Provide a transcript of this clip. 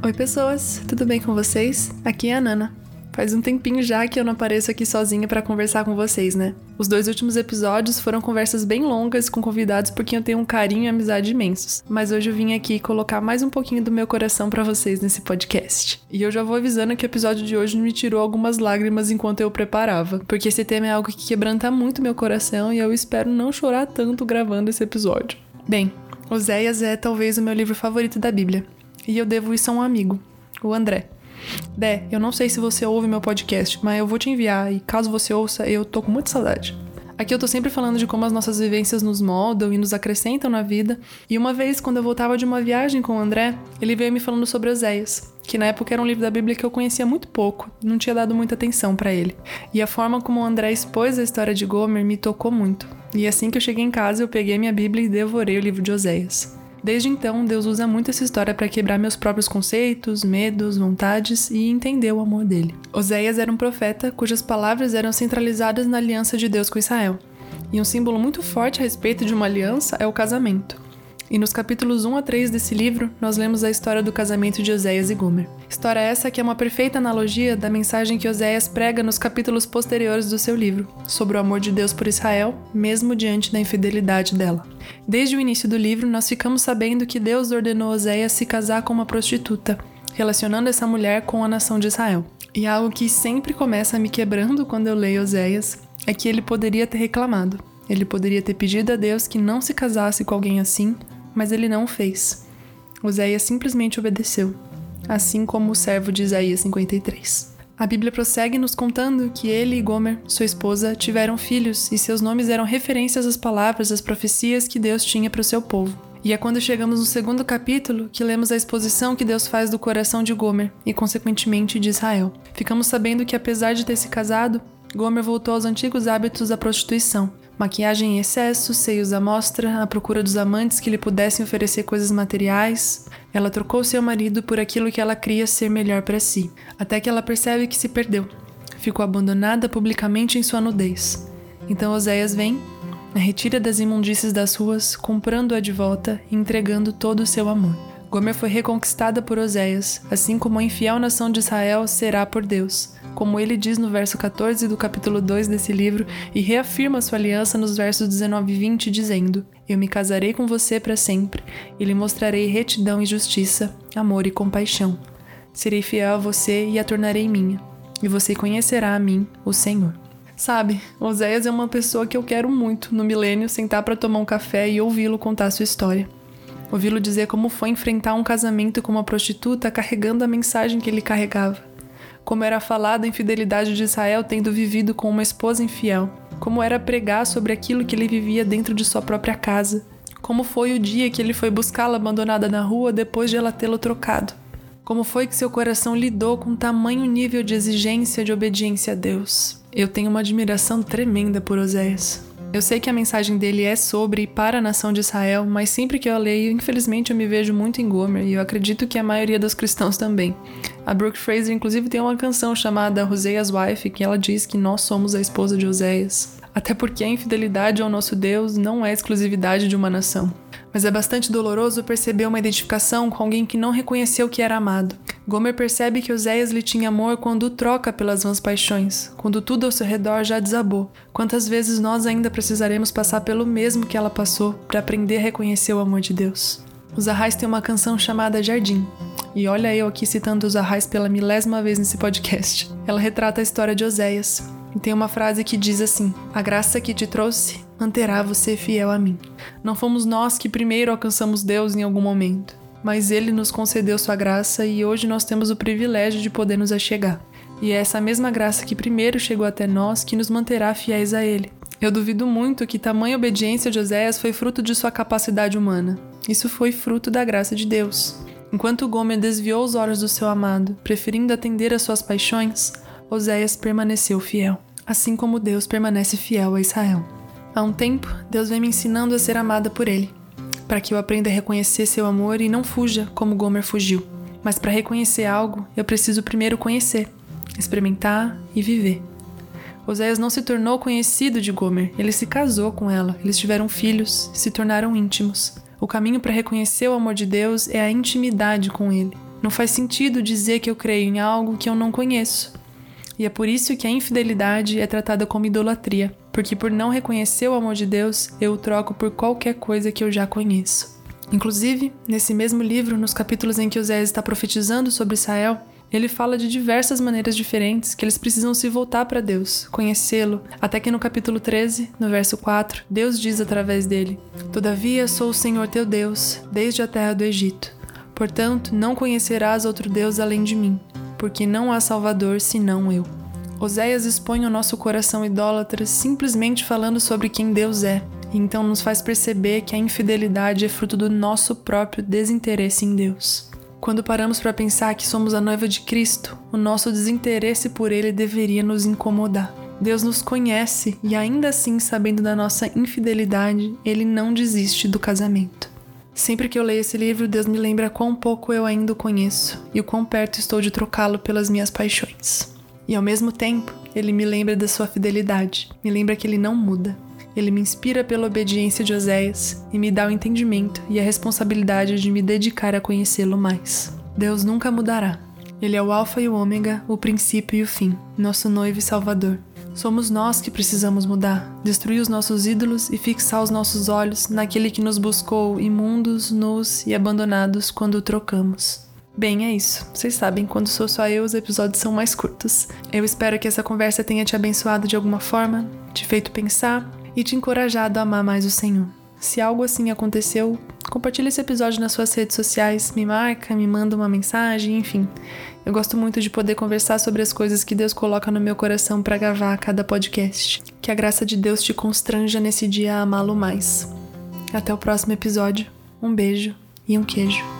Oi, pessoas, tudo bem com vocês? Aqui é a Nana. Faz um tempinho já que eu não apareço aqui sozinha para conversar com vocês, né? Os dois últimos episódios foram conversas bem longas com convidados por quem eu tenho um carinho e amizade imensos. Mas hoje eu vim aqui colocar mais um pouquinho do meu coração para vocês nesse podcast. E eu já vou avisando que o episódio de hoje me tirou algumas lágrimas enquanto eu preparava, porque esse tema é algo que quebranta muito meu coração e eu espero não chorar tanto gravando esse episódio. Bem, Oséias é talvez o meu livro favorito da Bíblia. E eu devo isso a um amigo, o André. Dé, eu não sei se você ouve meu podcast, mas eu vou te enviar e caso você ouça, eu tô com muita saudade. Aqui eu tô sempre falando de como as nossas vivências nos moldam e nos acrescentam na vida. E uma vez, quando eu voltava de uma viagem com o André, ele veio me falando sobre Oséias, que na época era um livro da Bíblia que eu conhecia muito pouco, não tinha dado muita atenção para ele. E a forma como o André expôs a história de Gomer me tocou muito. E assim que eu cheguei em casa, eu peguei minha Bíblia e devorei o livro de Oséias. Desde então, Deus usa muito essa história para quebrar meus próprios conceitos, medos, vontades e entender o amor dele. Oséias era um profeta cujas palavras eram centralizadas na aliança de Deus com Israel. E um símbolo muito forte a respeito de uma aliança é o casamento. E nos capítulos 1 a 3 desse livro, nós lemos a história do casamento de Oséias e Gomer. História essa que é uma perfeita analogia da mensagem que Oséias prega nos capítulos posteriores do seu livro, sobre o amor de Deus por Israel, mesmo diante da infidelidade dela. Desde o início do livro, nós ficamos sabendo que Deus ordenou Oséias se casar com uma prostituta, relacionando essa mulher com a nação de Israel. E algo que sempre começa me quebrando quando eu leio Oséias é que ele poderia ter reclamado. Ele poderia ter pedido a Deus que não se casasse com alguém assim, mas ele não fez. Oséias simplesmente obedeceu, assim como o servo de Isaías 53. A Bíblia prossegue nos contando que ele e Gomer, sua esposa, tiveram filhos e seus nomes eram referências às palavras, às profecias que Deus tinha para o seu povo. E é quando chegamos no segundo capítulo que lemos a exposição que Deus faz do coração de Gomer e, consequentemente, de Israel. Ficamos sabendo que, apesar de ter se casado, Gomer voltou aos antigos hábitos da prostituição, maquiagem em excesso, seios à mostra, à procura dos amantes que lhe pudessem oferecer coisas materiais. Ela trocou seu marido por aquilo que ela cria ser melhor para si, até que ela percebe que se perdeu. Ficou abandonada publicamente em sua nudez. Então Oséias vem, a retira das imundícies das ruas, comprando-a de volta e entregando todo o seu amor. Gomer foi reconquistada por Oséias, assim como a infiel nação de Israel será por Deus como ele diz no verso 14 do capítulo 2 desse livro, e reafirma sua aliança nos versos 19 e 20, dizendo: Eu me casarei com você para sempre, e lhe mostrarei retidão e justiça, amor e compaixão. Serei fiel a você e a tornarei minha, e você conhecerá a mim, o Senhor. Sabe, Oséias é uma pessoa que eu quero muito no milênio sentar para tomar um café e ouvi-lo contar sua história. Ouvi-lo dizer como foi enfrentar um casamento com uma prostituta carregando a mensagem que ele carregava como era falada a infidelidade de Israel tendo vivido com uma esposa infiel, como era pregar sobre aquilo que ele vivia dentro de sua própria casa, como foi o dia que ele foi buscá-la abandonada na rua depois de ela tê-lo trocado, como foi que seu coração lidou com tamanho nível de exigência de obediência a Deus. Eu tenho uma admiração tremenda por Oséias. Eu sei que a mensagem dele é sobre e para a nação de Israel, mas sempre que eu leio, infelizmente eu me vejo muito em Gomer e eu acredito que a maioria dos cristãos também. A Brooke Fraser, inclusive, tem uma canção chamada Hosea's Wife, que ela diz que nós somos a esposa de Oséias. Até porque a infidelidade ao nosso Deus não é exclusividade de uma nação. Mas é bastante doloroso perceber uma identificação com alguém que não reconheceu que era amado. Gomer percebe que Oséias lhe tinha amor quando o troca pelas vãs paixões, quando tudo ao seu redor já desabou. Quantas vezes nós ainda precisaremos passar pelo mesmo que ela passou para aprender a reconhecer o amor de Deus? Os Arrais têm uma canção chamada Jardim. E olha eu aqui citando os Arrais pela milésima vez nesse podcast. Ela retrata a história de Oséias, e tem uma frase que diz assim: A graça que te trouxe manterá você fiel a mim. Não fomos nós que primeiro alcançamos Deus em algum momento, mas Ele nos concedeu sua graça e hoje nós temos o privilégio de poder nos achegar. E é essa mesma graça que primeiro chegou até nós que nos manterá fiéis a Ele. Eu duvido muito que tamanha obediência de Oséias foi fruto de sua capacidade humana. Isso foi fruto da graça de Deus. Enquanto Gomer desviou os olhos do seu amado, preferindo atender às suas paixões, Oséias permaneceu fiel, assim como Deus permanece fiel a Israel. Há um tempo, Deus vem me ensinando a ser amada por Ele, para que eu aprenda a reconhecer seu amor e não fuja como Gomer fugiu. Mas para reconhecer algo, eu preciso primeiro conhecer, experimentar e viver. Oséias não se tornou conhecido de Gomer, ele se casou com ela, eles tiveram filhos, se tornaram íntimos. O caminho para reconhecer o amor de Deus é a intimidade com Ele. Não faz sentido dizer que eu creio em algo que eu não conheço. E é por isso que a infidelidade é tratada como idolatria, porque por não reconhecer o amor de Deus, eu o troco por qualquer coisa que eu já conheço. Inclusive, nesse mesmo livro, nos capítulos em que Oséias está profetizando sobre Israel, ele fala de diversas maneiras diferentes que eles precisam se voltar para Deus, conhecê-lo, até que no capítulo 13, no verso 4, Deus diz através dele: Todavia sou o Senhor teu Deus, desde a terra do Egito. Portanto, não conhecerás outro Deus além de mim porque não há Salvador senão eu. Oséias expõe o nosso coração idólatra simplesmente falando sobre quem Deus é, e então nos faz perceber que a infidelidade é fruto do nosso próprio desinteresse em Deus. Quando paramos para pensar que somos a noiva de Cristo, o nosso desinteresse por Ele deveria nos incomodar. Deus nos conhece e, ainda assim, sabendo da nossa infidelidade, Ele não desiste do casamento. Sempre que eu leio esse livro, Deus me lembra quão pouco eu ainda o conheço e o quão perto estou de trocá-lo pelas minhas paixões. E ao mesmo tempo, ele me lembra da sua fidelidade, me lembra que ele não muda. Ele me inspira pela obediência de Oséias e me dá o entendimento e a responsabilidade de me dedicar a conhecê-lo mais. Deus nunca mudará. Ele é o Alfa e o Ômega, o princípio e o fim, nosso noivo e Salvador. Somos nós que precisamos mudar, destruir os nossos ídolos e fixar os nossos olhos naquele que nos buscou imundos, nus e abandonados quando o trocamos. Bem, é isso. Vocês sabem, quando sou só eu, os episódios são mais curtos. Eu espero que essa conversa tenha te abençoado de alguma forma, te feito pensar e te encorajado a amar mais o Senhor. Se algo assim aconteceu, compartilhe esse episódio nas suas redes sociais, me marca, me manda uma mensagem, enfim. Eu gosto muito de poder conversar sobre as coisas que Deus coloca no meu coração para gravar cada podcast. Que a graça de Deus te constranja nesse dia a amá-lo mais. Até o próximo episódio. Um beijo e um queijo.